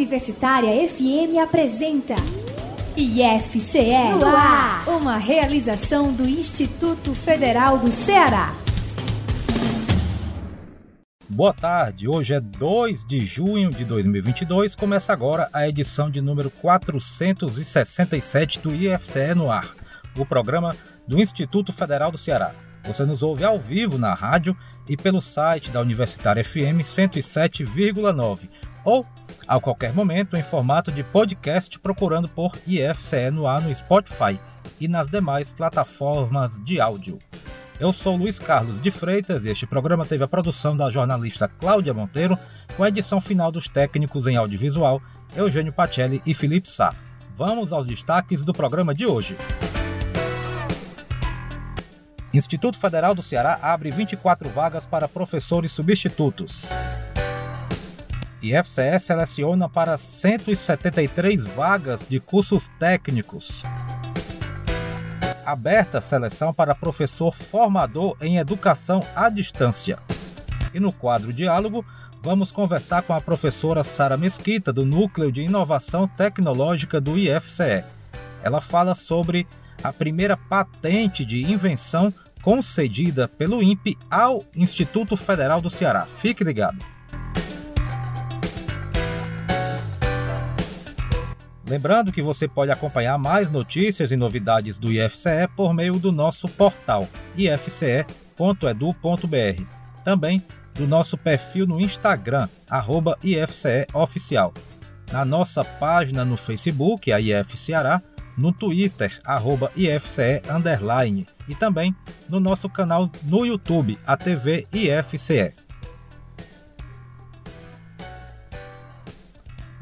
Universitária FM apresenta IFCE no ar, uma realização do Instituto Federal do Ceará. Boa tarde, hoje é 2 de junho de 2022, começa agora a edição de número 467 do IFCE no ar, o programa do Instituto Federal do Ceará. Você nos ouve ao vivo na rádio e pelo site da Universitária FM 107,9 ou a qualquer momento em formato de podcast procurando por IFCE no ar no Spotify e nas demais plataformas de áudio. Eu sou Luiz Carlos de Freitas e este programa teve a produção da jornalista Cláudia Monteiro, com a edição final dos técnicos em audiovisual Eugênio Pacelli e Felipe Sá. Vamos aos destaques do programa de hoje. Instituto Federal do Ceará abre 24 vagas para professores substitutos. IFCE seleciona para 173 vagas de cursos técnicos. Aberta seleção para professor formador em educação à distância. E no quadro Diálogo, vamos conversar com a professora Sara Mesquita, do Núcleo de Inovação Tecnológica do IFCE. Ela fala sobre a primeira patente de invenção concedida pelo INPE ao Instituto Federal do Ceará. Fique ligado. Lembrando que você pode acompanhar mais notícias e novidades do IFCE por meio do nosso portal ifce.edu.br. Também do nosso perfil no Instagram, arroba IFCEOficial. Na nossa página no Facebook, a IF Ceará, no Twitter, arroba IFCE underline, e também no nosso canal no YouTube, a TV IFCE.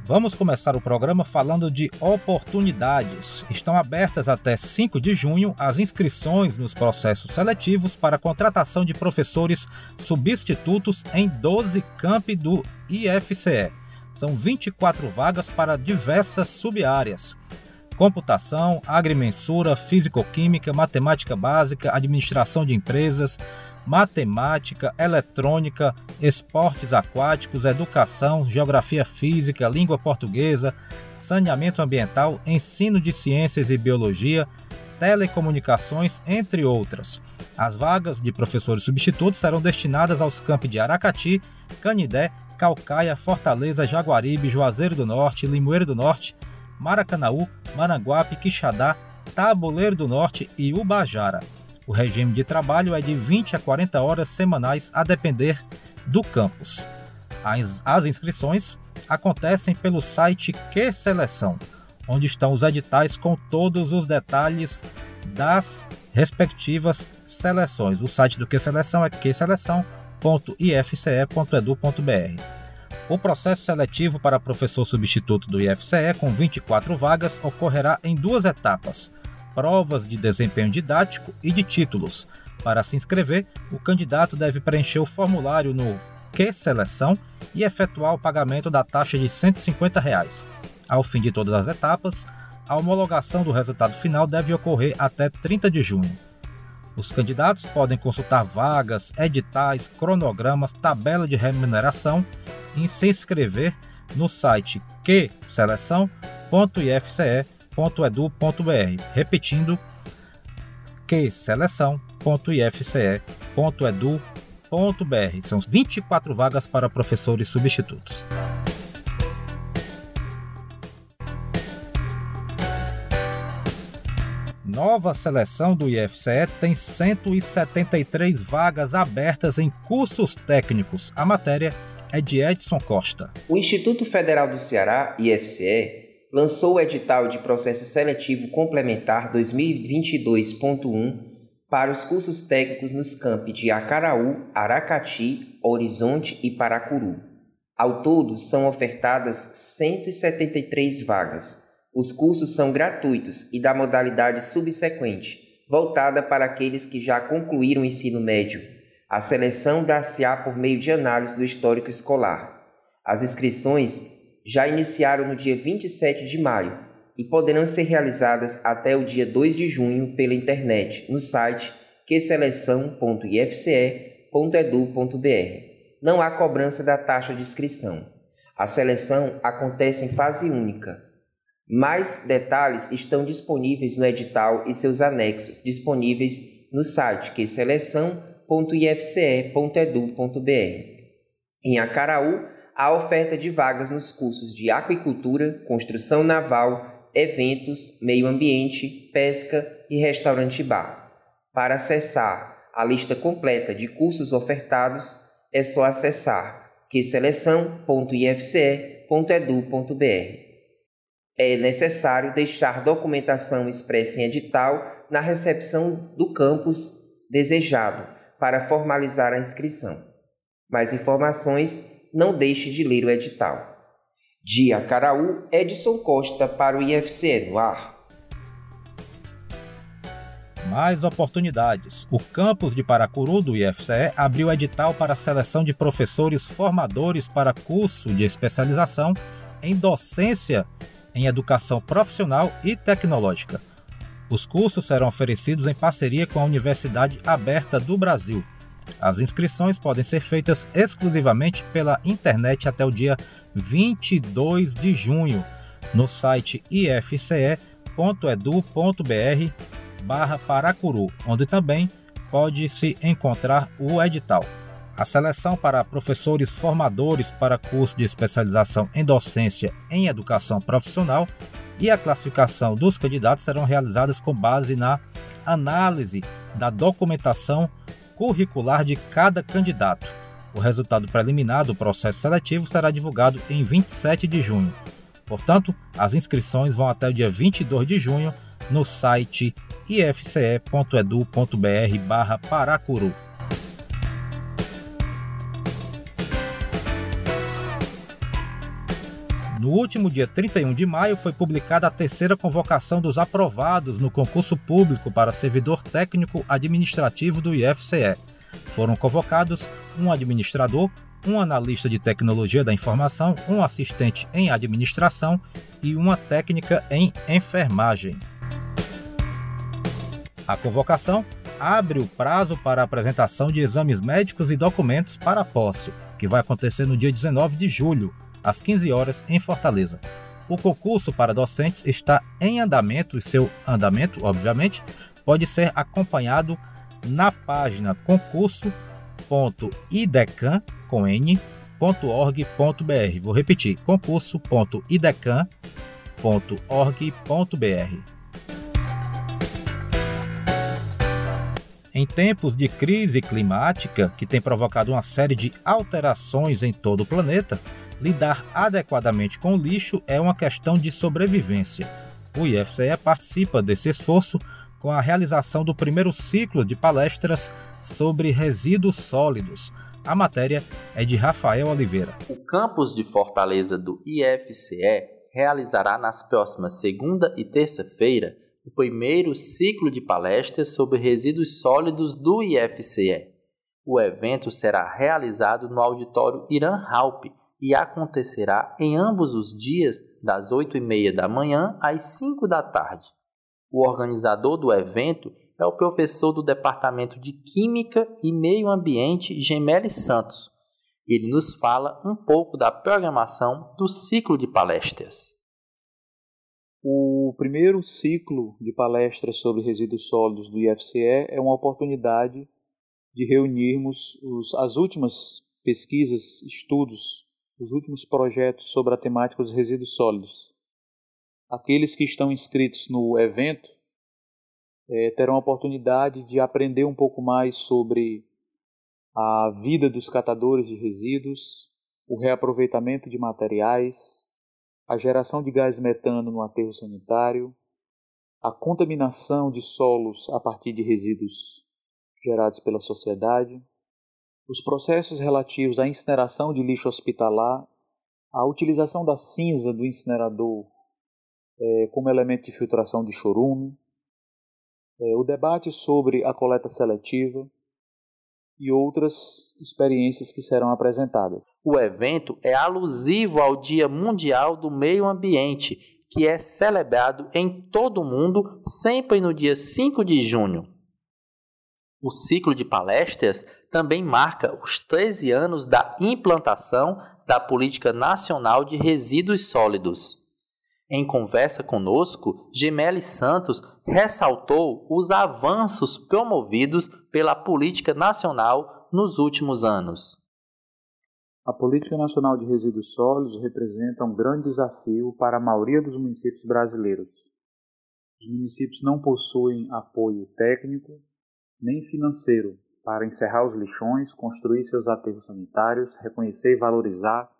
Vamos começar o programa falando de oportunidades. Estão abertas até 5 de junho as inscrições nos processos seletivos para a contratação de professores substitutos em 12 campi do IFCE. São 24 vagas para diversas subáreas: computação, agrimensura, físico-química, matemática básica, administração de empresas, matemática, eletrônica, esportes aquáticos, educação, geografia física, língua portuguesa, saneamento ambiental, ensino de ciências e biologia, telecomunicações, entre outras. As vagas de professores substitutos serão destinadas aos campos de Aracati, Canidé, Calcaia, Fortaleza, Jaguaribe, Juazeiro do Norte, Limoeiro do Norte, Maracanaú, Maranguape, Quixadá, Tabuleiro do Norte e Ubajara. O regime de trabalho é de 20 a 40 horas semanais, a depender do campus. As, as inscrições acontecem pelo site Que Seleção, onde estão os editais com todos os detalhes das respectivas seleções. O site do Que Seleção é queseleção.ifce.edu.br. O processo seletivo para professor substituto do IFCE, com 24 vagas, ocorrerá em duas etapas provas de desempenho didático e de títulos. Para se inscrever, o candidato deve preencher o formulário no Que Seleção e efetuar o pagamento da taxa de 150 reais. Ao fim de todas as etapas, a homologação do resultado final deve ocorrer até 30 de junho. Os candidatos podem consultar vagas, editais, cronogramas, tabela de remuneração e se inscrever no site qseleção.ifce.com seleção.edu.br. Repetindo, que seleção.ifce.edu.br. São 24 vagas para professores substitutos. Nova seleção do IFCE tem 173 vagas abertas em cursos técnicos. A matéria é de Edson Costa. O Instituto Federal do Ceará, IFCE, lançou o edital de processo seletivo complementar 2022.1 para os cursos técnicos nos campi de Acaraú, Aracati, Horizonte e Paracuru. Ao todo, são ofertadas 173 vagas. Os cursos são gratuitos e da modalidade subsequente, voltada para aqueles que já concluíram o ensino médio. A seleção dá-se-á por meio de análise do histórico escolar. As inscrições já iniciaram no dia 27 de maio e poderão ser realizadas até o dia 2 de junho pela internet no site queseleção.ifce.edu.br. Não há cobrança da taxa de inscrição. A seleção acontece em fase única. Mais detalhes estão disponíveis no edital e seus anexos, disponíveis no site que é seleção.ifce.edu.br. Em Acaraú, há oferta de vagas nos cursos de aquicultura, construção naval, eventos, meio ambiente, pesca e restaurante bar. Para acessar a lista completa de cursos ofertados, é só acessar queseleção.ifce.edu.br. É necessário deixar documentação expressa em edital na recepção do campus desejado para formalizar a inscrição. Mais informações, não deixe de ler o edital. Dia Caraú, Edson Costa para o IFCE no ar. Mais oportunidades. O campus de Paracuru do IFCE abriu edital para a seleção de professores formadores para curso de especialização em docência em educação profissional e tecnológica. Os cursos serão oferecidos em parceria com a Universidade Aberta do Brasil. As inscrições podem ser feitas exclusivamente pela internet até o dia 22 de junho no site ifce.edu.br barra Paracuru, onde também pode se encontrar o edital. A seleção para professores formadores para curso de especialização em docência em educação profissional e a classificação dos candidatos serão realizadas com base na análise da documentação curricular de cada candidato. O resultado preliminar do processo seletivo será divulgado em 27 de junho. Portanto, as inscrições vão até o dia 22 de junho no site ifce.edu.br/paracuru. No último dia 31 de maio foi publicada a terceira convocação dos aprovados no concurso público para servidor técnico administrativo do IFCE. Foram convocados um administrador, um analista de tecnologia da informação, um assistente em administração e uma técnica em enfermagem. A convocação abre o prazo para apresentação de exames médicos e documentos para a posse, que vai acontecer no dia 19 de julho, às 15 horas, em Fortaleza. O concurso para docentes está em andamento e seu andamento, obviamente, pode ser acompanhado na página concurso.idecan.org.br. Vou repetir: concurso.idecan.org.br. Em tempos de crise climática, que tem provocado uma série de alterações em todo o planeta, lidar adequadamente com o lixo é uma questão de sobrevivência. O IFCE participa desse esforço com a realização do primeiro ciclo de palestras sobre resíduos sólidos. A matéria é de Rafael Oliveira. O campus de Fortaleza do IFCE realizará nas próximas segunda e terça-feira o primeiro ciclo de palestras sobre resíduos sólidos do IFCE. O evento será realizado no auditório Irã Halp, e acontecerá em ambos os dias, das 8 e meia da manhã às 5 da tarde. O organizador do evento é o professor do Departamento de Química e Meio Ambiente, Gemelli Santos. Ele nos fala um pouco da programação do ciclo de palestras. O primeiro ciclo de palestras sobre resíduos sólidos do IFCE é uma oportunidade de reunirmos os, as últimas pesquisas, estudos os últimos projetos sobre a temática dos resíduos sólidos. Aqueles que estão inscritos no evento é, terão a oportunidade de aprender um pouco mais sobre a vida dos catadores de resíduos, o reaproveitamento de materiais, a geração de gás metano no aterro sanitário, a contaminação de solos a partir de resíduos gerados pela sociedade, os processos relativos à incineração de lixo hospitalar, a utilização da cinza do incinerador é, como elemento de filtração de chorume, é, o debate sobre a coleta seletiva e outras experiências que serão apresentadas. O evento é alusivo ao Dia Mundial do Meio Ambiente, que é celebrado em todo o mundo sempre no dia 5 de junho. O ciclo de palestras também marca os 13 anos da implantação da Política Nacional de Resíduos Sólidos. Em conversa conosco, Gemelli Santos ressaltou os avanços promovidos pela política nacional nos últimos anos. A Política Nacional de Resíduos Sólidos representa um grande desafio para a maioria dos municípios brasileiros. Os municípios não possuem apoio técnico nem financeiro para encerrar os lixões, construir seus aterros sanitários, reconhecer e valorizar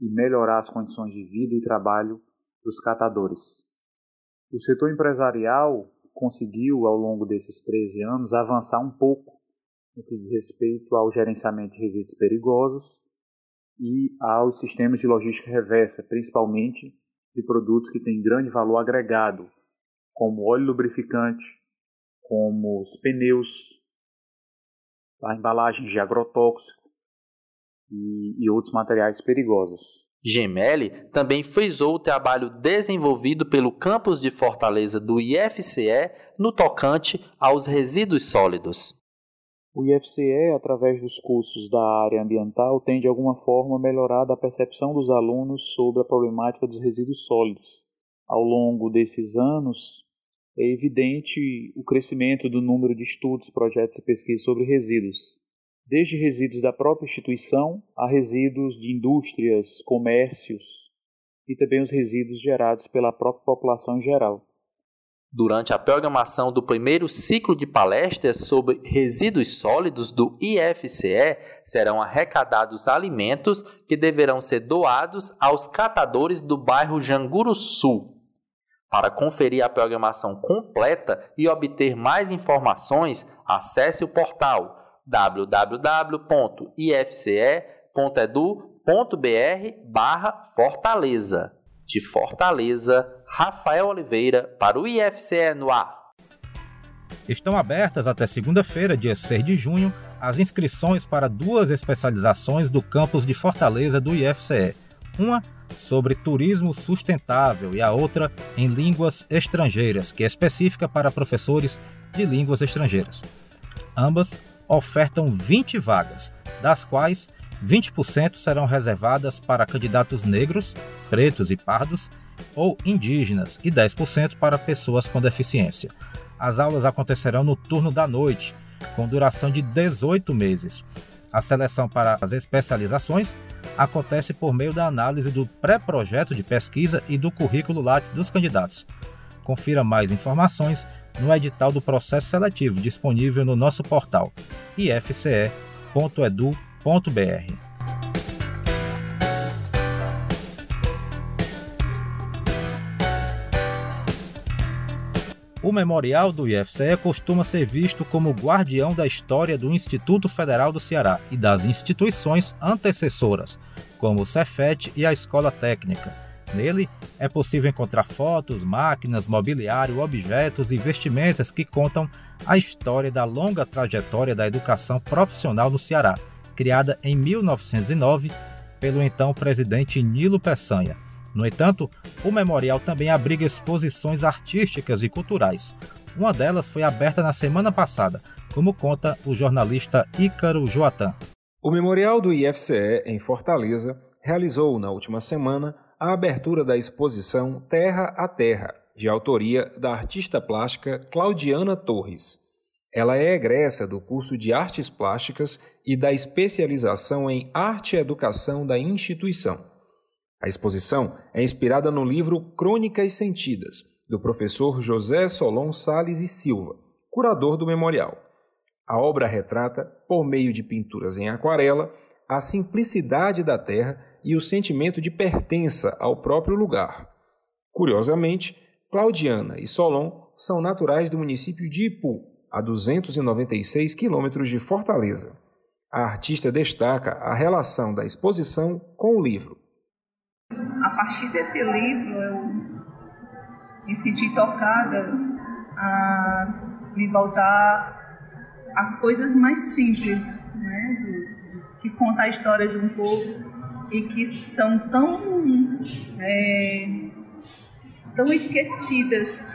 e melhorar as condições de vida e trabalho dos catadores. O setor empresarial conseguiu, ao longo desses 13 anos, avançar um pouco no que diz respeito ao gerenciamento de resíduos perigosos e aos sistemas de logística reversa, principalmente de produtos que têm grande valor agregado, como óleo lubrificante, como os pneus, a embalagem de agrotóxico e, e outros materiais perigosos. Gemelli também frisou o trabalho desenvolvido pelo campus de Fortaleza do IFCE no tocante aos resíduos sólidos. O IFCE, através dos cursos da área ambiental, tem de alguma forma melhorado a percepção dos alunos sobre a problemática dos resíduos sólidos. Ao longo desses anos, é evidente o crescimento do número de estudos, projetos e pesquisas sobre resíduos, desde resíduos da própria instituição a resíduos de indústrias, comércios e também os resíduos gerados pela própria população em geral. Durante a programação do primeiro ciclo de palestras sobre resíduos sólidos do IFCE, serão arrecadados alimentos que deverão ser doados aos catadores do bairro Janguru Sul. Para conferir a programação completa e obter mais informações, acesse o portal www.ifce.edu.br Fortaleza. De Fortaleza, Rafael Oliveira para o IFCE no ar. Estão abertas até segunda-feira, dia 6 de junho, as inscrições para duas especializações do campus de Fortaleza do IFCE. Uma sobre turismo sustentável e a outra em línguas estrangeiras, que é específica para professores de línguas estrangeiras. Ambas ofertam 20 vagas, das quais 20% serão reservadas para candidatos negros, pretos e pardos ou indígenas e 10% para pessoas com deficiência. As aulas acontecerão no turno da noite, com duração de 18 meses. A seleção para as especializações acontece por meio da análise do pré-projeto de pesquisa e do currículo Lattes dos candidatos. Confira mais informações no edital do processo seletivo disponível no nosso portal ifce.edu.br. O memorial do IFCE costuma ser visto como guardião da história do Instituto Federal do Ceará e das instituições antecessoras, como o Cefet e a Escola Técnica Nele é possível encontrar fotos, máquinas, mobiliário, objetos e vestimentas que contam a história da longa trajetória da educação profissional no Ceará, criada em 1909 pelo então presidente Nilo Peçanha. No entanto, o memorial também abriga exposições artísticas e culturais. Uma delas foi aberta na semana passada, como conta o jornalista Ícaro Joatan. O Memorial do IFCE, em Fortaleza, realizou na última semana a abertura da exposição Terra a Terra, de autoria da artista plástica Claudiana Torres. Ela é egressa do curso de Artes Plásticas e da especialização em Arte e Educação da instituição. A exposição é inspirada no livro Crônicas Sentidas, do professor José Solon Sales e Silva, curador do memorial. A obra retrata, por meio de pinturas em aquarela, a simplicidade da terra e o sentimento de pertença ao próprio lugar. Curiosamente, Claudiana e Solon são naturais do município de Ipu, a 296 quilômetros de Fortaleza. A artista destaca a relação da exposição com o livro. Partir desse livro, eu me senti tocada a me voltar às coisas mais simples, né? Do, que conta a história de um povo e que são tão, é, tão esquecidas.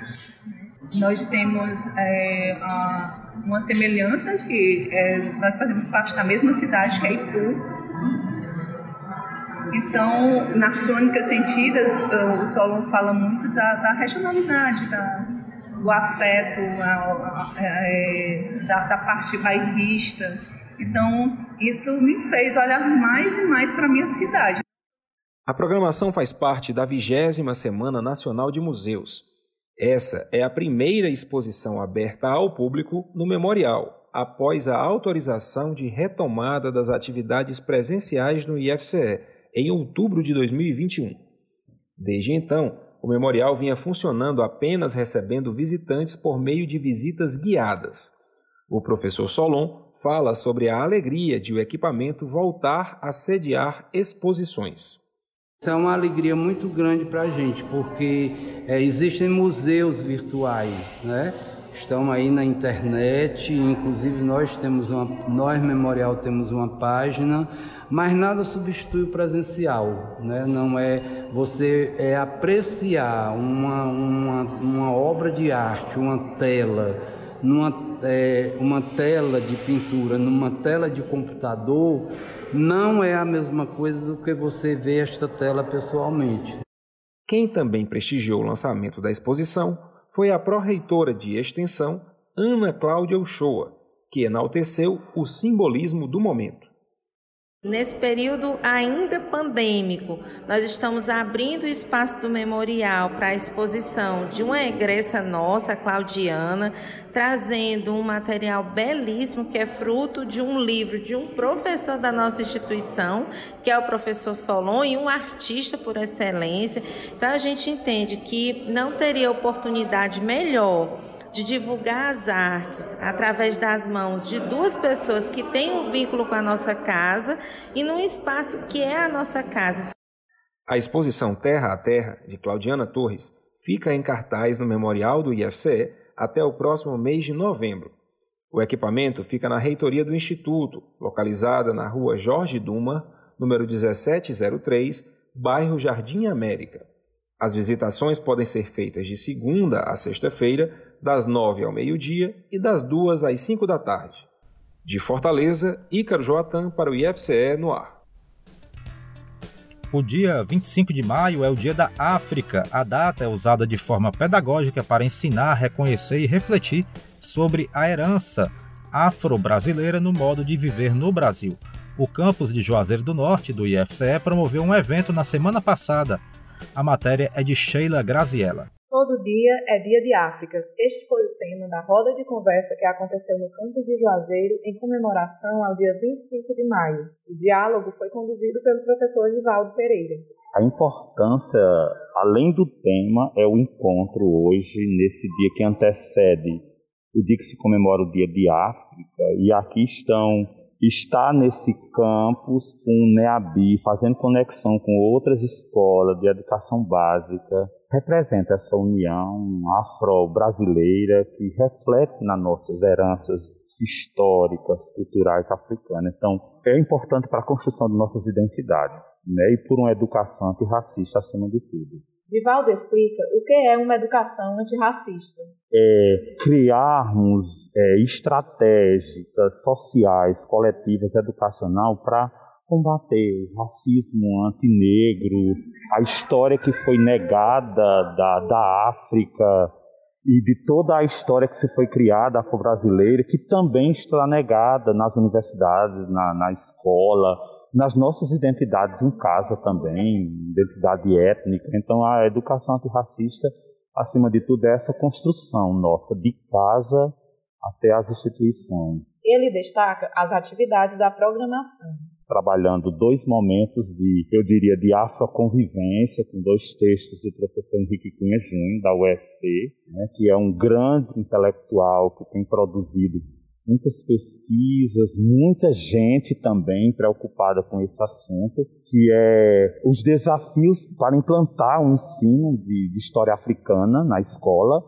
Nós temos é, a, uma semelhança que é, nós fazemos parte da mesma cidade que é Ipu Então, nas crônicas sentidas, o Solon fala muito da, da regionalidade, da, do afeto, a, a, a, é, da, da parte bairrista. Então, isso me fez olhar mais e mais para a minha cidade. A programação faz parte da vigésima Semana Nacional de Museus. Essa é a primeira exposição aberta ao público no memorial, após a autorização de retomada das atividades presenciais no IFCE, em outubro de 2021. Desde então, o memorial vinha funcionando apenas recebendo visitantes por meio de visitas guiadas. O professor Solon fala sobre a alegria de o equipamento voltar a sediar exposições. Isso é uma alegria muito grande para a gente, porque é, existem museus virtuais, né? Estão aí na internet, inclusive nós temos uma, nós Memorial temos uma página, mas nada substitui o presencial, né? Não é você é apreciar uma, uma, uma obra de arte, uma tela, numa é, uma tela de pintura numa tela de computador não é a mesma coisa do que você ver esta tela pessoalmente. Quem também prestigiou o lançamento da exposição foi a pró-reitora de extensão, Ana Cláudia Uchoa, que enalteceu o simbolismo do momento. Nesse período ainda pandêmico, nós estamos abrindo o espaço do memorial para a exposição de uma egressa nossa, Claudiana, trazendo um material belíssimo que é fruto de um livro de um professor da nossa instituição, que é o professor Solon, e um artista por excelência. Então a gente entende que não teria oportunidade melhor de divulgar as artes através das mãos de duas pessoas que têm um vínculo com a nossa casa e num espaço que é a nossa casa. A exposição Terra a Terra, de Claudiana Torres, fica em cartaz no Memorial do IFCE até o próximo mês de novembro. O equipamento fica na reitoria do Instituto, localizada na rua Jorge Duma, número 1703, bairro Jardim América. As visitações podem ser feitas de segunda a sexta-feira, das nove ao meio-dia e das duas às cinco da tarde. De Fortaleza, Ícaro Joatan para o IFCE no ar. O dia 25 de maio é o Dia da África. A data é usada de forma pedagógica para ensinar, reconhecer e refletir sobre a herança afro-brasileira no modo de viver no Brasil. O campus de Juazeiro do Norte, do IFCE, promoveu um evento na semana passada. A matéria é de Sheila Graziella. Todo dia é dia de África. Este foi o tema da roda de conversa que aconteceu no campus de Juazeiro em comemoração ao dia 25 de maio. O diálogo foi conduzido pelo professor Givaldo Pereira. A importância, além do tema, é o encontro hoje, nesse dia que antecede o dia que se comemora o Dia de África. E aqui estão está nesse campus o NEABI, fazendo conexão com outras escolas de educação básica, representa essa união afro-brasileira que reflete nas nossas heranças históricas, culturais africanas. Então, é importante para a construção de nossas identidades, né? e por uma educação antirracista acima de tudo. Divaldo explica o que é uma educação antirracista. É criarmos é, estratégicas sociais, coletivas, educacional para combater o racismo antinegro, a história que foi negada da, da África e de toda a história que se foi criada afro-brasileira, que também está negada nas universidades, na, na escola, nas nossas identidades em casa também, identidade étnica. Então, a educação antirracista, acima de tudo, é essa construção nossa, de casa até as instituições. Ele destaca as atividades da programação. Trabalhando dois momentos de, eu diria, de afroconvivência, com dois textos do professor Henrique Cunha Júnior, da UFC, né, que é um grande intelectual que tem produzido muitas pesquisas, muita gente também preocupada com esse assunto, que é os desafios para implantar o um ensino de, de história africana na escola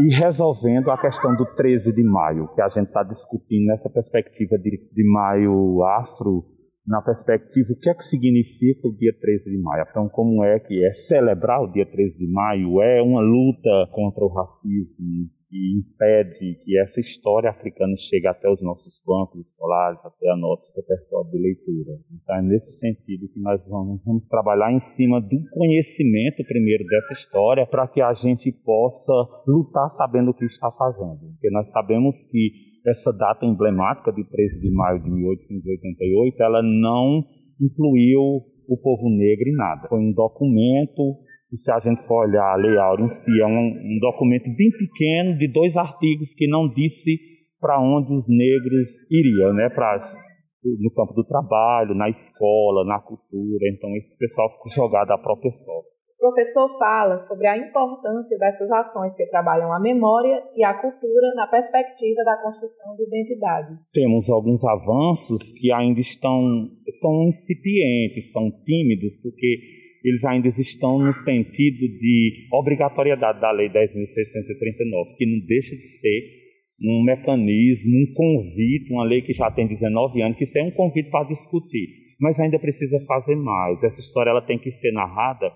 e resolvendo a questão do 13 de maio, que a gente está discutindo nessa perspectiva de, de maio afro, na perspectiva o que é que significa o dia 13 de maio. Então, como é que é celebrar o dia 13 de maio? É uma luta contra o racismo que impede que essa história africana chegue até os nossos bancos escolares, até a nosso repertório de leitura. Então é nesse sentido que nós vamos, vamos trabalhar em cima do conhecimento primeiro dessa história para que a gente possa lutar sabendo o que está fazendo. Porque nós sabemos que essa data emblemática de 13 de maio de 1888, ela não incluiu o povo negro em nada. Foi um documento e se a gente for olhar a Lei Áurea em si, é um, um documento bem pequeno de dois artigos que não disse para onde os negros iriam, né? Para no campo do trabalho, na escola, na cultura. Então esse pessoal ficou jogado à própria sorte. Professor fala sobre a importância dessas ações que trabalham a memória e a cultura na perspectiva da construção de identidade. Temos alguns avanços que ainda estão são incipientes, são tímidos, porque eles ainda estão no sentido de obrigatoriedade da Lei 10.639, que não deixa de ser um mecanismo, um convite, uma lei que já tem 19 anos, que é um convite para discutir, mas ainda precisa fazer mais. Essa história ela tem que ser narrada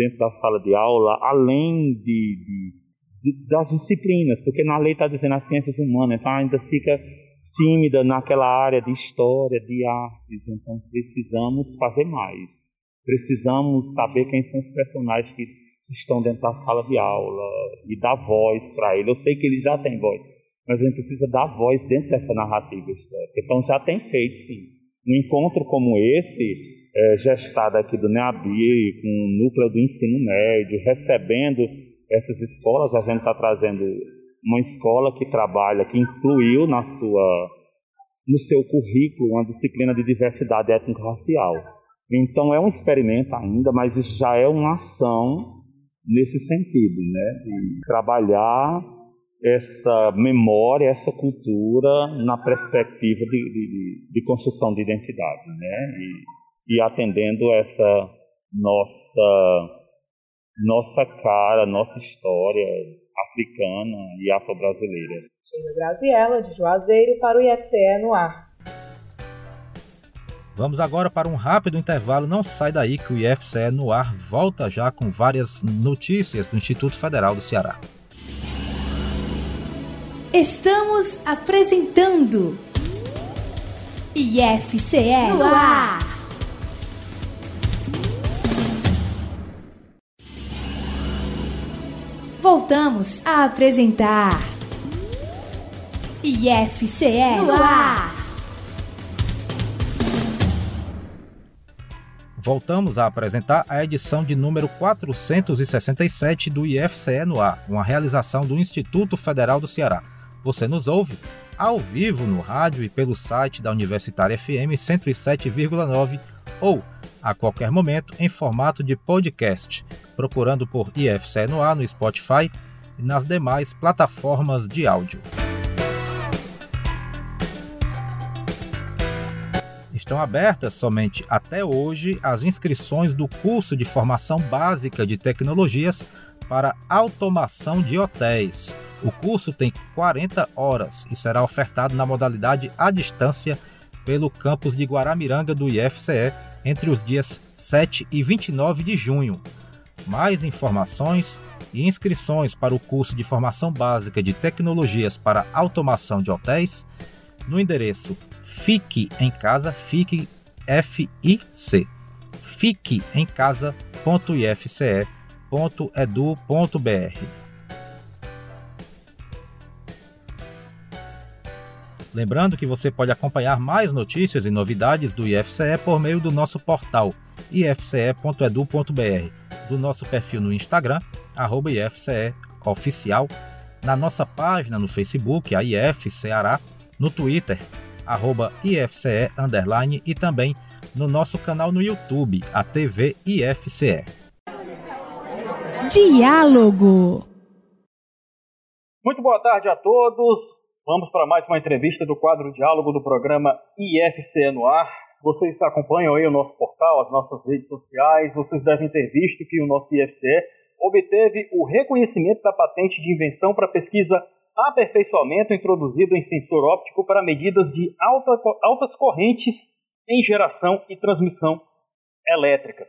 dentro da sala de aula, além de, de, de das disciplinas, porque na lei está dizendo as ciências humanas, então ainda fica tímida naquela área de história, de artes, então precisamos fazer mais. Precisamos saber quem são os personagens que estão dentro da sala de aula e dar voz para ele. Eu sei que ele já tem voz, mas a gente precisa dar voz dentro dessa narrativa histórica. Então já tem feito, sim. Um encontro como esse, é, gestado aqui do NEABI, com o núcleo do ensino médio, recebendo essas escolas, a gente está trazendo uma escola que trabalha, que incluiu na sua, no seu currículo uma disciplina de diversidade étnico-racial. Então é um experimento ainda, mas isso já é uma ação nesse sentido, né? De trabalhar essa memória, essa cultura na perspectiva de, de, de construção de identidade, né? E, e, atendendo essa nossa nossa cara, nossa história africana e afro-brasileira. Sheila Graziella, de Juazeiro, para o IFCE no ar. Vamos agora para um rápido intervalo. Não sai daí que o IFCE no ar volta já com várias notícias do Instituto Federal do Ceará. Estamos apresentando IFCE no ar. Voltamos a apresentar IFCE no ar. voltamos a apresentar a edição de número 467 do IFCE no ar, uma realização do Instituto Federal do Ceará. Você nos ouve ao vivo no rádio e pelo site da Universitária FM 107,9 ou a qualquer momento em formato de podcast, procurando por IFCE no ar no Spotify e nas demais plataformas de áudio. Estão abertas somente até hoje as inscrições do curso de formação básica de tecnologias para automação de hotéis. O curso tem 40 horas e será ofertado na modalidade à distância pelo campus de Guaramiranga do IFCE entre os dias 7 e 29 de junho. Mais informações e inscrições para o curso de formação básica de tecnologias para automação de hotéis no endereço Fique em casa, fique F-I-C. Fique Lembrando que você pode acompanhar mais notícias e novidades do IFCE por meio do nosso portal ifce.edu.br, do nosso perfil no Instagram, arroba IFCE Oficial, na nossa página no Facebook, a IF Ceará, no Twitter, arroba IFCE underline e também no nosso canal no YouTube, a TV IFCE. Diálogo. Muito boa tarde a todos. Vamos para mais uma entrevista do quadro Diálogo do programa IFCE no ar. Vocês acompanham aí o nosso portal, as nossas redes sociais. Vocês devem ter visto que o nosso IFCE obteve o reconhecimento da patente de invenção para pesquisa aperfeiçoamento introduzido em sensor óptico para medidas de alta, altas correntes em geração e transmissão elétricas.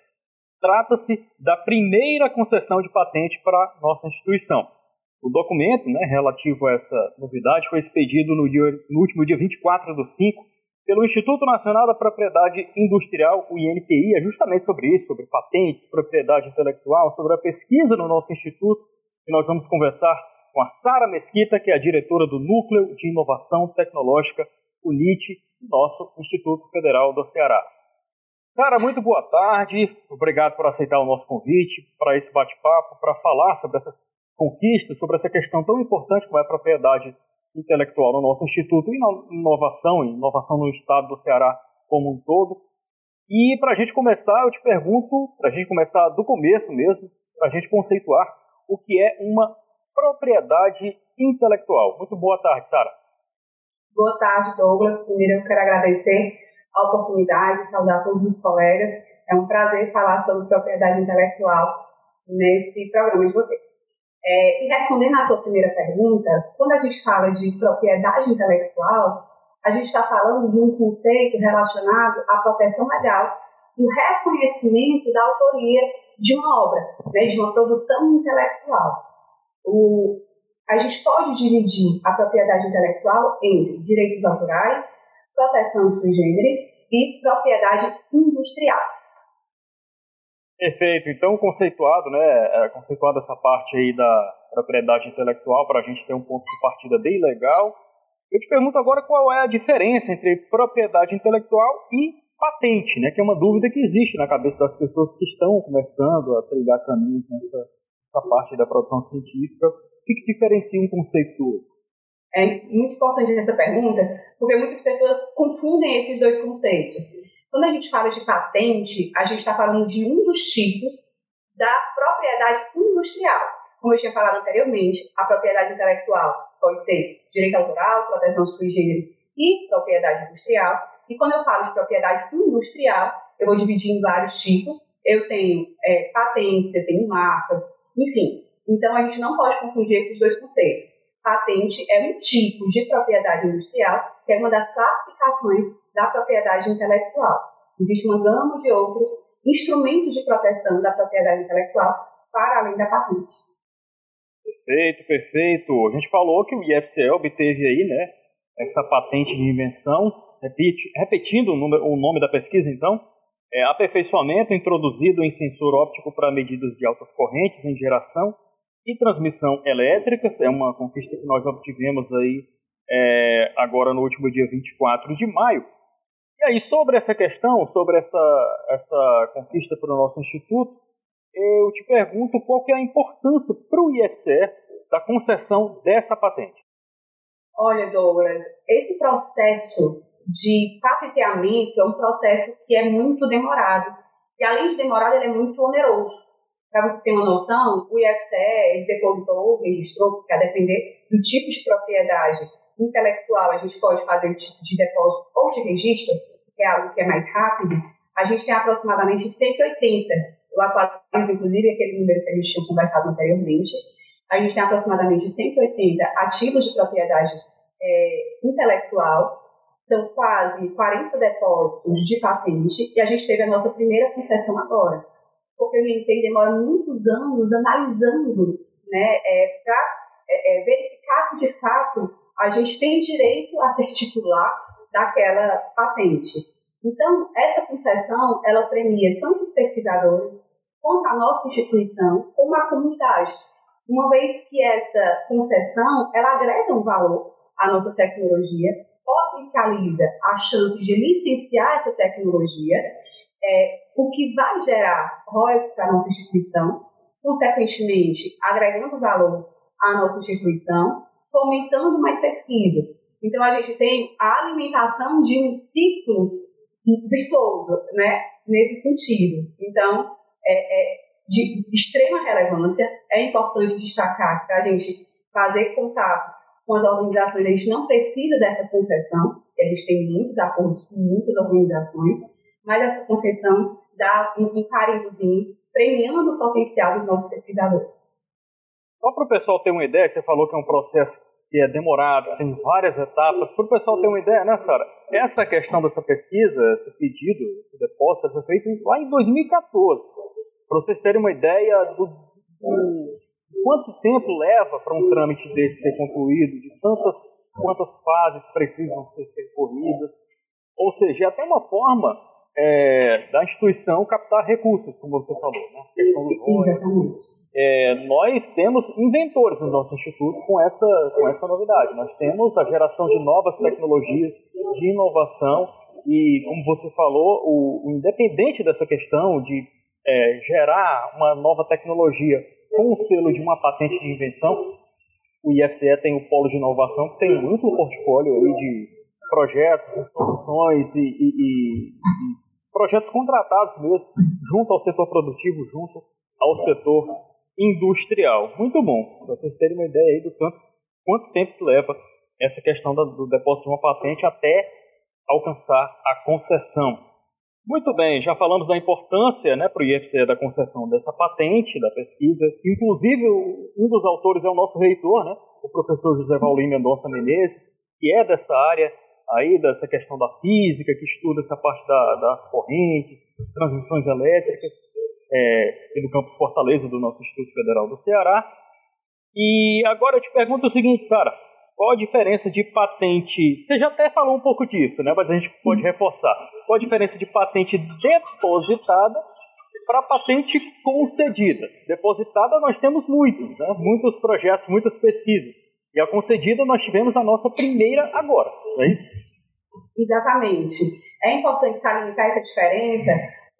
Trata-se da primeira concessão de patente para nossa instituição. O documento né, relativo a essa novidade foi expedido no, dia, no último dia 24 do 5 pelo Instituto Nacional da Propriedade Industrial, o INPI, é justamente sobre isso, sobre patentes, propriedade intelectual, sobre a pesquisa no nosso instituto, e nós vamos conversar com a Sara Mesquita, que é a diretora do Núcleo de Inovação Tecnológica, o NIT, nosso Instituto Federal do Ceará. Sara, muito boa tarde, obrigado por aceitar o nosso convite para esse bate-papo, para falar sobre essas conquistas, sobre essa questão tão importante como é a propriedade intelectual no nosso Instituto, e inovação, inovação no estado do Ceará como um todo. E para a gente começar, eu te pergunto, para a gente começar do começo mesmo, para a gente conceituar o que é uma propriedade intelectual. Muito boa tarde, Sara. Boa tarde, Douglas. Primeiro eu quero agradecer a oportunidade, saudar todos os colegas. É um prazer falar sobre propriedade intelectual nesse programa de vocês. É, e respondendo à sua primeira pergunta, quando a gente fala de propriedade intelectual, a gente está falando de um conceito relacionado à proteção legal e o reconhecimento da autoria de uma obra, né, de uma produção intelectual. O, a gente pode dividir a propriedade intelectual entre direitos autorais, proteção de gênero e propriedade industrial. Perfeito. Então, conceituado, né, é, conceituado essa parte aí da propriedade intelectual para a gente ter um ponto de partida bem legal. Eu te pergunto agora qual é a diferença entre propriedade intelectual e patente, né, que é uma dúvida que existe na cabeça das pessoas que estão começando a trilhar caminhos nessa, nessa parte da produção científica. O que, que diferencia um conceito do outro? É muito importante essa pergunta, porque muitas pessoas confundem esses dois conceitos. Quando a gente fala de patente, a gente está falando de um dos tipos da propriedade industrial. Como eu tinha falado anteriormente, a propriedade intelectual pode ser direito autoral, proteção sui generis e propriedade industrial. E quando eu falo de propriedade industrial, eu vou dividir em vários tipos. Eu tenho é, patentes, eu tenho marcas, enfim. Então, a gente não pode confundir esses dois conceitos. Patente é um tipo de propriedade industrial, que é uma das classificações da propriedade intelectual. Existe uma gama de outros instrumentos de proteção da propriedade intelectual para além da patente. Perfeito, perfeito. A gente falou que o IFCE obteve aí, né, essa patente de invenção, repete, repetindo o, número, o nome da pesquisa, então, é aperfeiçoamento introduzido em sensor óptico para medidas de altas correntes em geração e transmissão elétrica, é uma conquista que nós obtivemos aí é, agora no último dia 24 de maio. E aí, sobre essa questão, sobre essa, essa conquista para o nosso instituto, eu te pergunto qual que é a importância para o IFCE da concessão dessa patente. Olha, Douglas, esse processo de patenteamento é um processo que é muito demorado. E além de demorado, ele é muito oneroso. Para você ter uma noção, o IFCE depositou, registrou, quer depender do tipo de propriedade intelectual, a gente pode fazer de depósito ou de registro, que é algo que é mais rápido, a gente tem aproximadamente 180. Eu atualizo, inclusive, aquele número que a gente tinha conversado anteriormente. A gente tem aproximadamente 180 ativos de propriedade é, intelectual, são quase 40 depósitos de patente, e a gente teve a nossa primeira concessão agora. Porque o INPI demora muitos anos analisando né, é, para é, é, verificar que, de fato, a gente tem direito a ser titular daquela patente. Então, essa concessão, ela premia tanto os pesquisadores, quanto a nossa instituição, como a comunidade. Uma vez que essa concessão, ela agrega um valor à nossa tecnologia, potencializa a chance de licenciar essa tecnologia, é, o que vai gerar royalties para a nossa instituição, consequentemente, agregando valor à nossa instituição, fomentando mais pesquisa. Então, a gente tem a alimentação de um ciclo virtuoso, né, nesse sentido. Então, é, é de extrema relevância. É importante destacar que a gente fazer contato com as organizações, a gente não precisa dessa concessão, que a gente tem muitos acordos com muitas organizações, mas essa concessão dá um, carinhozinho, premiando o potencial dos nossos pesquisadores. Só para o pessoal ter uma ideia, você falou que é um processo que é demorado, tem várias etapas. Para o pessoal ter uma ideia, né, Sara? Essa questão dessa pesquisa, esse pedido, esse depósito, foi feito lá em 2014. Para vocês terem uma ideia do, do, Quanto tempo leva para um trâmite desse ser concluído? De tantas quantas fases precisam ser percorridas? Ou seja, é até uma forma é, da instituição captar recursos, como você falou, né? A questão dos é, nós temos inventores no nosso instituto com essa, com essa novidade. Nós temos a geração de novas tecnologias, de inovação, e, como você falou, o, o independente dessa questão de é, gerar uma nova tecnologia com o selo de uma patente de invenção, o IFCE tem o polo de inovação que tem amplo portfólio aí de projetos, soluções e, e, e projetos contratados mesmo, junto ao setor produtivo, junto ao setor industrial. Muito bom, para vocês terem uma ideia aí do tanto, quanto tempo leva essa questão do depósito de uma patente até alcançar a concessão. Muito bem, já falamos da importância né, para o IFCE da concessão dessa patente, da pesquisa. Inclusive, um dos autores é o nosso reitor, né, o professor José Valdir Mendonça Menezes, que é dessa área aí, dessa questão da física, que estuda essa parte da, das correntes, transmissões elétricas, é, e do campus Fortaleza do nosso Instituto Federal do Ceará. E agora eu te pergunto o seguinte, cara, qual a diferença de patente? Você já até falou um pouco disso, né? Mas a gente pode reforçar. Qual a diferença de patente depositada para patente concedida? Depositada nós temos muitos, né? Muitos projetos, muitas pesquisas. E a concedida nós tivemos a nossa primeira agora, não é isso? Exatamente. É importante salientar essa diferença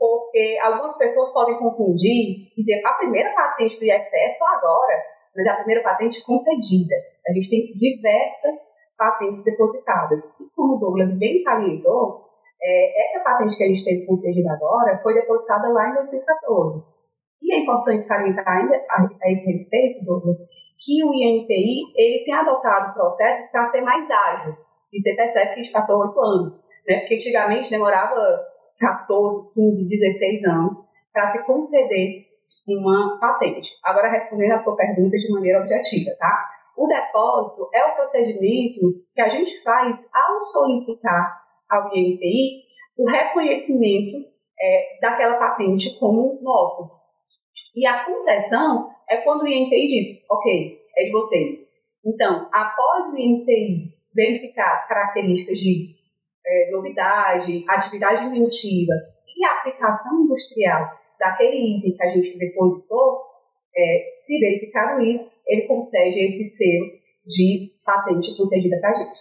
porque algumas pessoas podem confundir e dizer a primeira patente do só agora mas é a primeira patente concedida. A gente tem diversas patentes depositadas. E como o Douglas bem salientou, é, essa patente que a gente teve concedida agora foi depositada lá em 2014. E é importante salientar ainda a, a esse respeito, Douglas, que o INPI ele tem adotado processos para ser mais ágil. E você percebe que a gente passou oito anos. Né? Porque antigamente demorava 14, 15, 16 anos para se conceder uma patente. Agora, respondendo a sua pergunta de maneira objetiva, tá? O depósito é o procedimento que a gente faz ao solicitar ao INPI o reconhecimento é, daquela patente como nosso. E a concessão é quando o INPI diz, ok, é de vocês. Então, após o INPI verificar características de é, novidade, atividade inventiva e aplicação industrial daquele item que a gente depositou, é, se verificado isso, ele concede esse selo de patente concedida para a gente.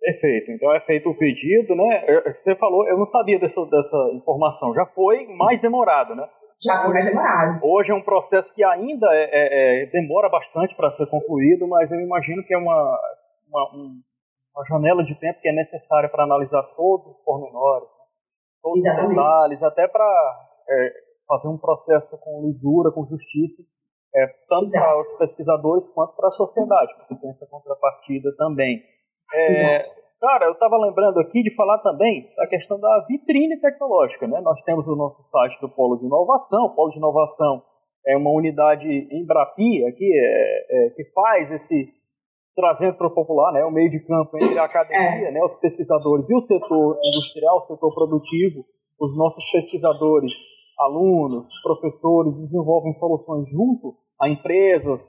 Perfeito. Então é feito o pedido, né? Você falou, eu não sabia dessa, dessa informação. Já foi mais demorado, né? Já foi mais demorado. Hoje é um processo que ainda é, é, é demora bastante para ser concluído, mas eu imagino que é uma, uma, uma janela de tempo que é necessária para analisar todos os pormenores, né? todos Exatamente. os detalhes, até para é, fazer um processo com lisura, com justiça, é, tanto para os pesquisadores quanto para a sociedade, porque tem essa contrapartida também. É, cara, eu estava lembrando aqui de falar também da questão da vitrine tecnológica. Né? Nós temos o nosso site do Polo de Inovação. O Polo de Inovação é uma unidade em Brapi, aqui, é, é, que faz esse trazendo para o popular, né, o meio de campo entre a academia, né, os pesquisadores e o setor industrial, o setor produtivo, os nossos pesquisadores, alunos, professores desenvolvem soluções junto a empresas,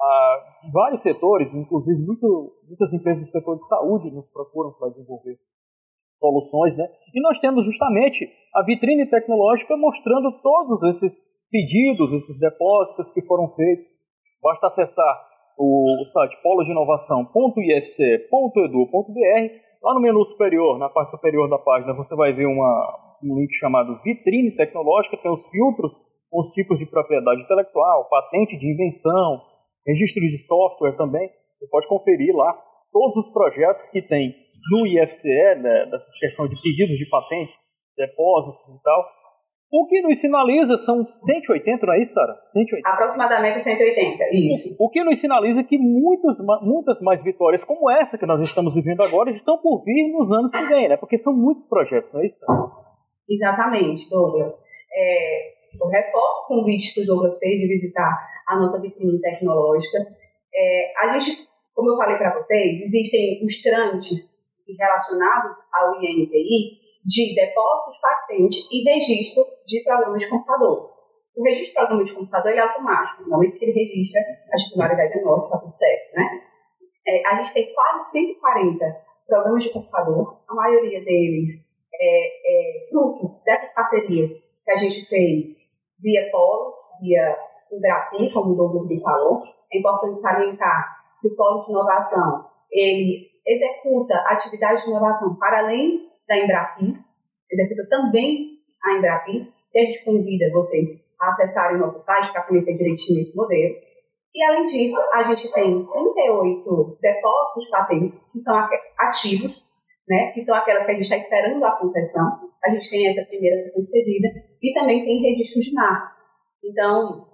a vários setores, inclusive muito, muitas empresas do setor de saúde nos procuram para desenvolver soluções, né? E nós temos justamente a vitrine tecnológica mostrando todos esses pedidos, esses depósitos que foram feitos. Basta acessar o site polosdeinovação.ifce.edu.br. Lá no menu superior, na parte superior da página, você vai ver uma, um link chamado Vitrine Tecnológica, tem os filtros com os tipos de propriedade intelectual, patente de invenção, registro de software também. Você pode conferir lá todos os projetos que tem no IFCE, né, dessa questão de pedidos de patente, depósitos e tal. O que nos sinaliza são 180, não é isso, Sara? 180. Aproximadamente 180, isso. O que nos sinaliza que muitos, muitas mais vitórias como essa que nós estamos vivendo agora estão por vir nos anos que vêm, né? Porque são muitos projetos, não é isso, Sara? Exatamente, Douglas. É, eu reforço o convite que o Douglas fez de visitar a nossa vitrine tecnológica. É, a gente, como eu falei para vocês, existem os trâmites relacionados ao INPI de depósitos, patente e registro de programas de computador. O registro de programa de computador é automático. No momento que ele registra, a titularidade é nossa, está tudo certo, né? É, a gente tem quase 140 programas de computador, a maioria deles é, é fruto dessas parcerias que a gente fez via Polo, via Embratim, como o Douglas me falou. É importante salientar que o Polo de Inovação, ele executa atividades de inovação para além da Embratim, executa também a Embratim, e a gente convida vocês a acessarem o nosso site para conhecer direitinho esse modelo. E, além disso, a gente tem 38 depósitos de patentes que são ativos, né, que são aquelas que a gente está esperando a concessão. A gente tem essa primeira concedida e também tem registros de marca. Então,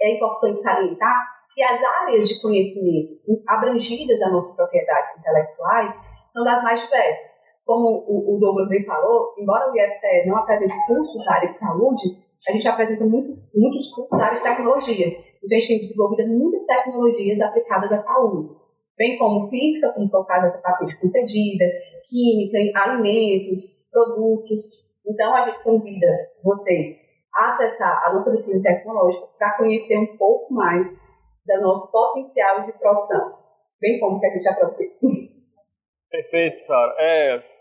é importante salientar que as áreas de conhecimento abrangidas da nossa propriedade intelectuais são das mais diversas. Como o, o Douglas bem falou, embora o IFCE não apresente cursos da área de saúde, a gente apresenta muito, muitos cursos da área de tecnologia. Então, a gente tem desenvolvido muitas tecnologias aplicadas à saúde, bem como física, como foi o caso patente concedida, química, alimentos, produtos. Então, a gente convida vocês a acessar a nossa pesquisa tecnológica para conhecer um pouco mais do nosso potencial de profissão, bem como que a gente produziu. Perfeito, Sara. É,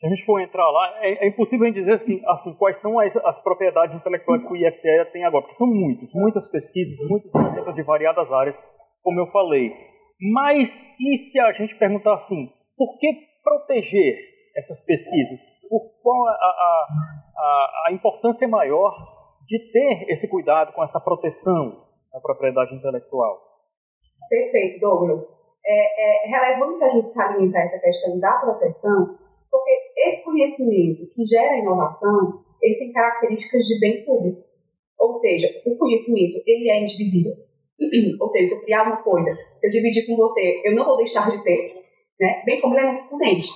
se a gente for entrar lá, é, é impossível a gente dizer assim, assim quais são as, as, propriedades intelectuais que o IFCE tem agora, porque são muitos, muitas pesquisas, muitas ferramentas de variadas áreas, como eu falei. Mas e se a gente perguntar assim, por que proteger essas pesquisas? Por qual a, a, a, a importância maior de ter esse cuidado com essa proteção da propriedade intelectual? Perfeito, Douglas. É, é relevante a gente salientar essa questão da proteção, porque esse conhecimento que gera inovação, ele tem características de bem público. Ou seja, o conhecimento, ele é indivisível. Ou seja, se eu criar uma coisa, se eu dividir com você, eu não vou deixar de ter, né? bem como ele é muito potente.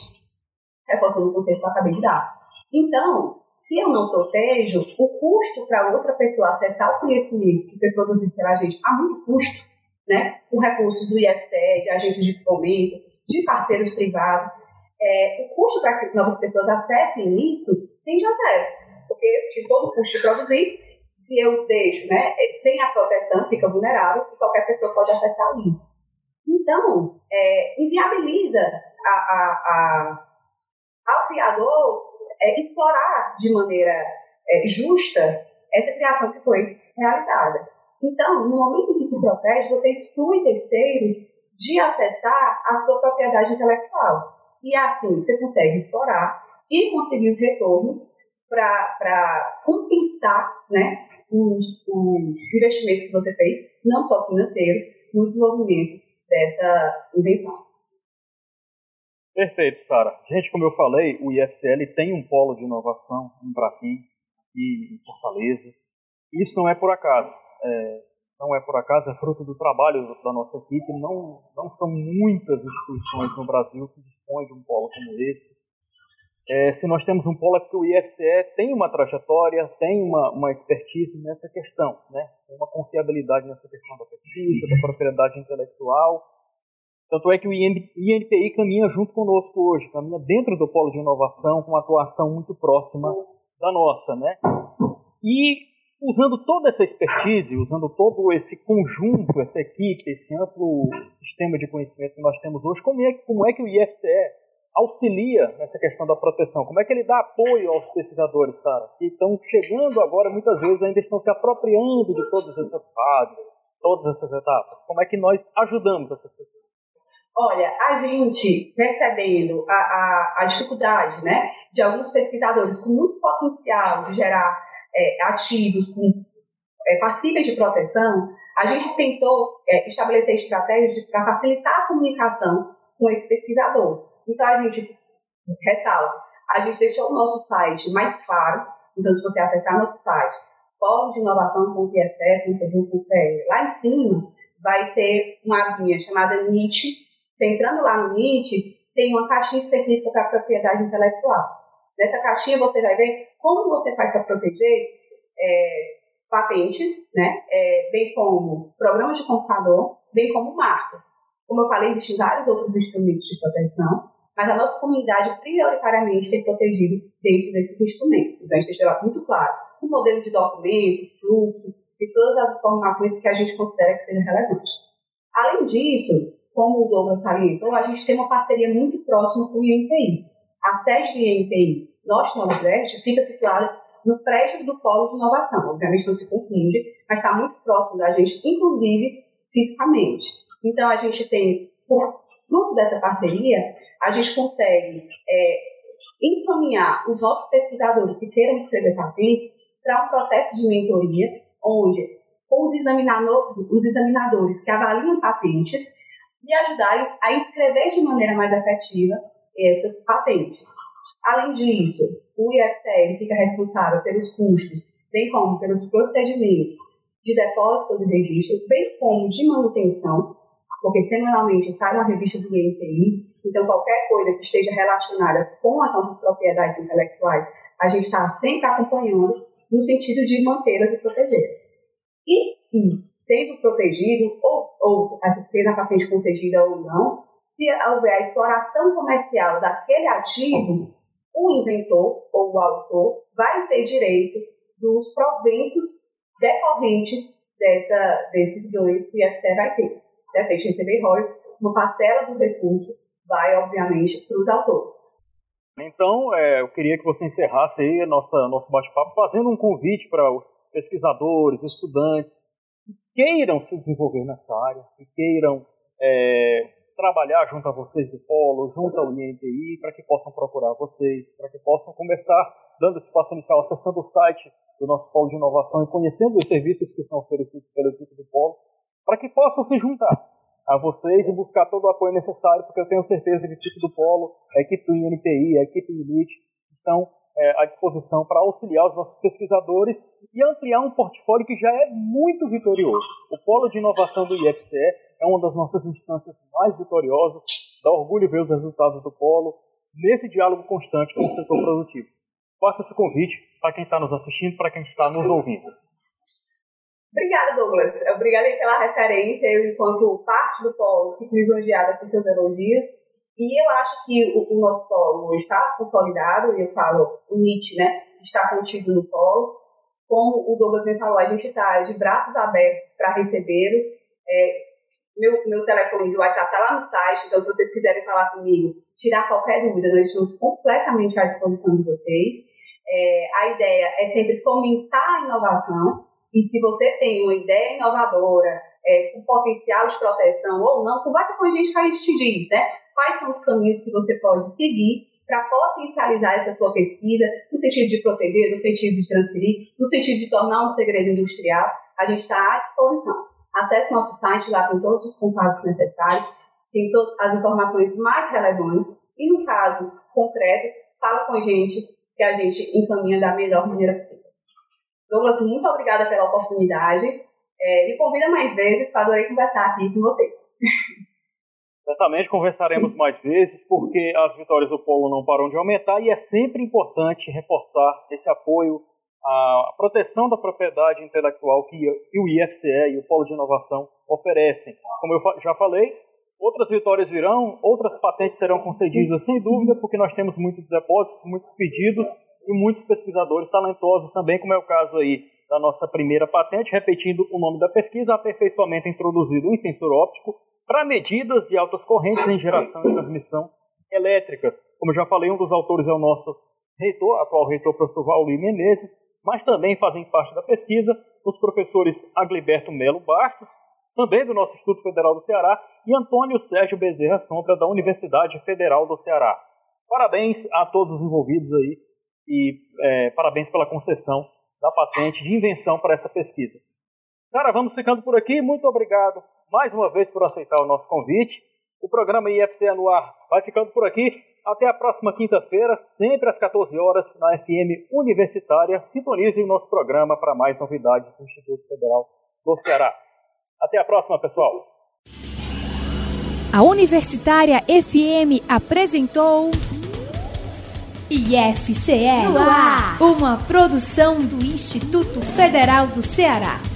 Reforçando o contexto que eu acabei de dar. Então, se eu não protejo, o custo para outra pessoa acessar o conhecimento que foi produzido pela gente há muito custo, né? com recursos do IFCE, de agentes de fomento, de parceiros privados, é, o custo para que novas pessoas acessem isso tende a zero. Porque de todo o custo de produzir, se eu deixo né, sem a proteção, fica vulnerável e qualquer pessoa pode acessar isso. Então, é, inviabiliza a, a, a, ao criador é, explorar de maneira é, justa essa criação que foi realizada. Então, no momento em que se protege, você exclui terceiros de acessar a sua propriedade intelectual. E assim você consegue explorar e conseguir os retornos para compensar né, os, os, investimentos que você fez, não só financeiros, no desenvolvimento dessa invenção. Perfeito, Sara. Gente, como eu falei, o IFCL tem um polo de inovação em Bratim, aqui em Fortaleza. Isso não é por acaso. É, não é por acaso, é fruto do trabalho da nossa equipe. Não, não são muitas instituições no Brasil que dispõem de um polo como esse. É, se nós temos um polo é porque o IFCE tem uma trajetória, tem uma, uma expertise nessa questão, né? tem uma confiabilidade nessa questão da pesquisa, da propriedade intelectual. Tanto é que o INPI caminha junto conosco hoje, caminha dentro do polo de inovação, com uma atuação muito próxima da nossa. Né? E usando toda essa expertise, usando todo esse conjunto, essa equipe, esse amplo sistema de conhecimento que nós temos hoje, como é, como é que o IFCE auxilia nessa questão da proteção? Como é que ele dá apoio aos pesquisadores, Sara, que estão chegando agora, muitas vezes ainda estão se apropriando de todas essas fases, todas essas etapas? Como é que nós ajudamos essas pessoas? Olha, a gente percebendo a, a, a dificuldade né, de alguns pesquisadores com muito potencial de gerar é, ativos com, é, passíveis de proteção, a gente tentou é, estabelecer estratégias para facilitar a comunicação com esse pesquisador. Então, a gente ressalta, a gente deixou o nosso site mais claro, então, se você acessar nosso site, polo de inovação.iss.edu.br, lá em cima vai ter uma linha chamada NIT. Entrando lá no NIT, tem uma caixinha específica para propriedade intelectual. Nessa caixinha você vai ver como você faz para proteger é, patentes, né, é, bem como programas de computador, bem como marcas. Como eu falei, existem vários outros instrumentos de proteção, mas a nossa comunidade prioritariamente tem protegido dentro desses instrumentos. Então, a gente deixou muito claro. o modelo de documento, fluxo e todas as informações que a gente considera que sejam relevantes. Além disso, como o Douglas salientou, a gente tem uma parceria muito próxima com o INPI. A do INPI Norte Nordeste fica situada no prédio do Polo de Inovação. Obviamente não se confunde, mas está muito próximo da gente, inclusive fisicamente. Então, a gente tem, por fruto dessa parceria, a gente consegue é, encaminhar os nossos pesquisadores que queiram escrever patente para um processo de mentoria, onde os, os examinadores que avaliam patentes e ajudarem a inscrever de maneira mais efetiva essas patentes. Além disso, o IFCL fica responsável pelos custos, bem como pelos procedimentos de depósito de registro, bem como de manutenção, porque semanalmente sai uma revista do INPI, então qualquer coisa que esteja relacionada com as nossas propriedades intelectuais, a gente está sempre acompanhando no sentido de mantê-las e protegê-las. E se sendo protegido, ou, ou sendo a patente concedida ou não, se houver a exploração comercial daquele ativo, o inventor ou o autor vai ter direito dos proventos decorrentes dessa, desses ganhos que o IFCE vai ter. Deve de receber royalties, uma parcela do recurso vai, obviamente, para os autores. Então, é, eu queria que você encerrasse aí nossa, nosso bate-papo fazendo um convite para os pesquisadores, estudantes, que queiram se desenvolver nessa área, que queiram é, trabalhar junto a vocês do Polo, junto ao INPI, para que possam procurar vocês, para que possam conversar, dando espaço inicial, acessando o site do nosso Polo de Inovação e conhecendo os serviços que são oferecidos pela equipe do Polo, para que possam se juntar a vocês e buscar todo o apoio necessário, porque eu tenho certeza que a equipe do Polo, a equipe do INPI, a equipe do Elite estão é, à disposição para auxiliar os nossos pesquisadores e ampliar um portfólio que já é muito vitorioso. Polo de Inovação do IFCE é uma das nossas instâncias mais vitoriosas, dá orgulho ver os resultados do Polo nesse diálogo constante com o setor produtivo. Faça esse convite para quem está nos assistindo, para quem está nos ouvindo. Obrigada, Douglas. Obrigada pela referência. Eu, enquanto parte do Polo, fico lisonjeada por seus elogios e eu acho que o, o nosso polo está consolidado, e eu falo o NIT, né, está contido no polo. Como o Douglas me falou, a gente está de braços abertos para recebê-lo. É, meu, meu telefone de WhatsApp está lá no site, então se vocês quiserem falar comigo, tirar qualquer dúvida, nós estamos completamente à disposição de vocês. É, a ideia é sempre fomentar a inovação, e se você tem uma ideia inovadora, é, com potencial de proteção ou não, conversa com a gente que a gente te diz, né? Quais são os caminhos que você pode seguir para potencializar essa sua pesquisa, no sentido de proteger, no sentido de transferir, no sentido de tornar um segredo industrial, a gente está à disposição. Acesse nosso site, lá tem todos os contatos necessários, tem todas as informações mais relevantes, e no caso concreto, fala com a gente, que a gente encaminha da melhor maneira possível. Douglas, muito obrigada pela oportunidade. É, me convida mais vezes, adorei conversar aqui com vocês. Certamente conversaremos mais vezes, porque as vitórias do Polo não param de aumentar e é sempre importante reforçar esse apoio à proteção da propriedade intelectual que o IFCE e o Polo de Inovação oferecem. Como eu já falei, outras vitórias virão, outras patentes serão concedidas sem dúvida, porque nós temos muitos depósitos, muitos pedidos e muitos pesquisadores talentosos também, como é o caso aí da nossa primeira patente, repetindo o nome da pesquisa, aperfeiçoamento introduzido em sensor óptico para medidas de altas correntes em geração e transmissão elétrica. Como já falei, um dos autores é o nosso reitor, atual reitor professor Valdir Menezes, mas também fazem parte da pesquisa os professores Agliberto Melo Bastos, também do nosso Instituto Federal do Ceará, e Antônio Sérgio Bezerra Sombra, da Universidade Federal do Ceará. Parabéns a todos os envolvidos aí e é, parabéns pela concessão da patente de invenção para essa pesquisa. Cara, vamos ficando por aqui. Muito obrigado mais uma vez por aceitar o nosse convite. O programa IFC no ar vai ficando por aqui. Até a próxima quinta-feira, sempre às 14 horas, na FM Universitária. Sintonize o nosso programa para mais novidades do Instituto Federal do Ceará. Até a próxima, pessoal. A Universitária FM apresentou. IFCE no ar, uma produção do Instituto Federal do Ceará.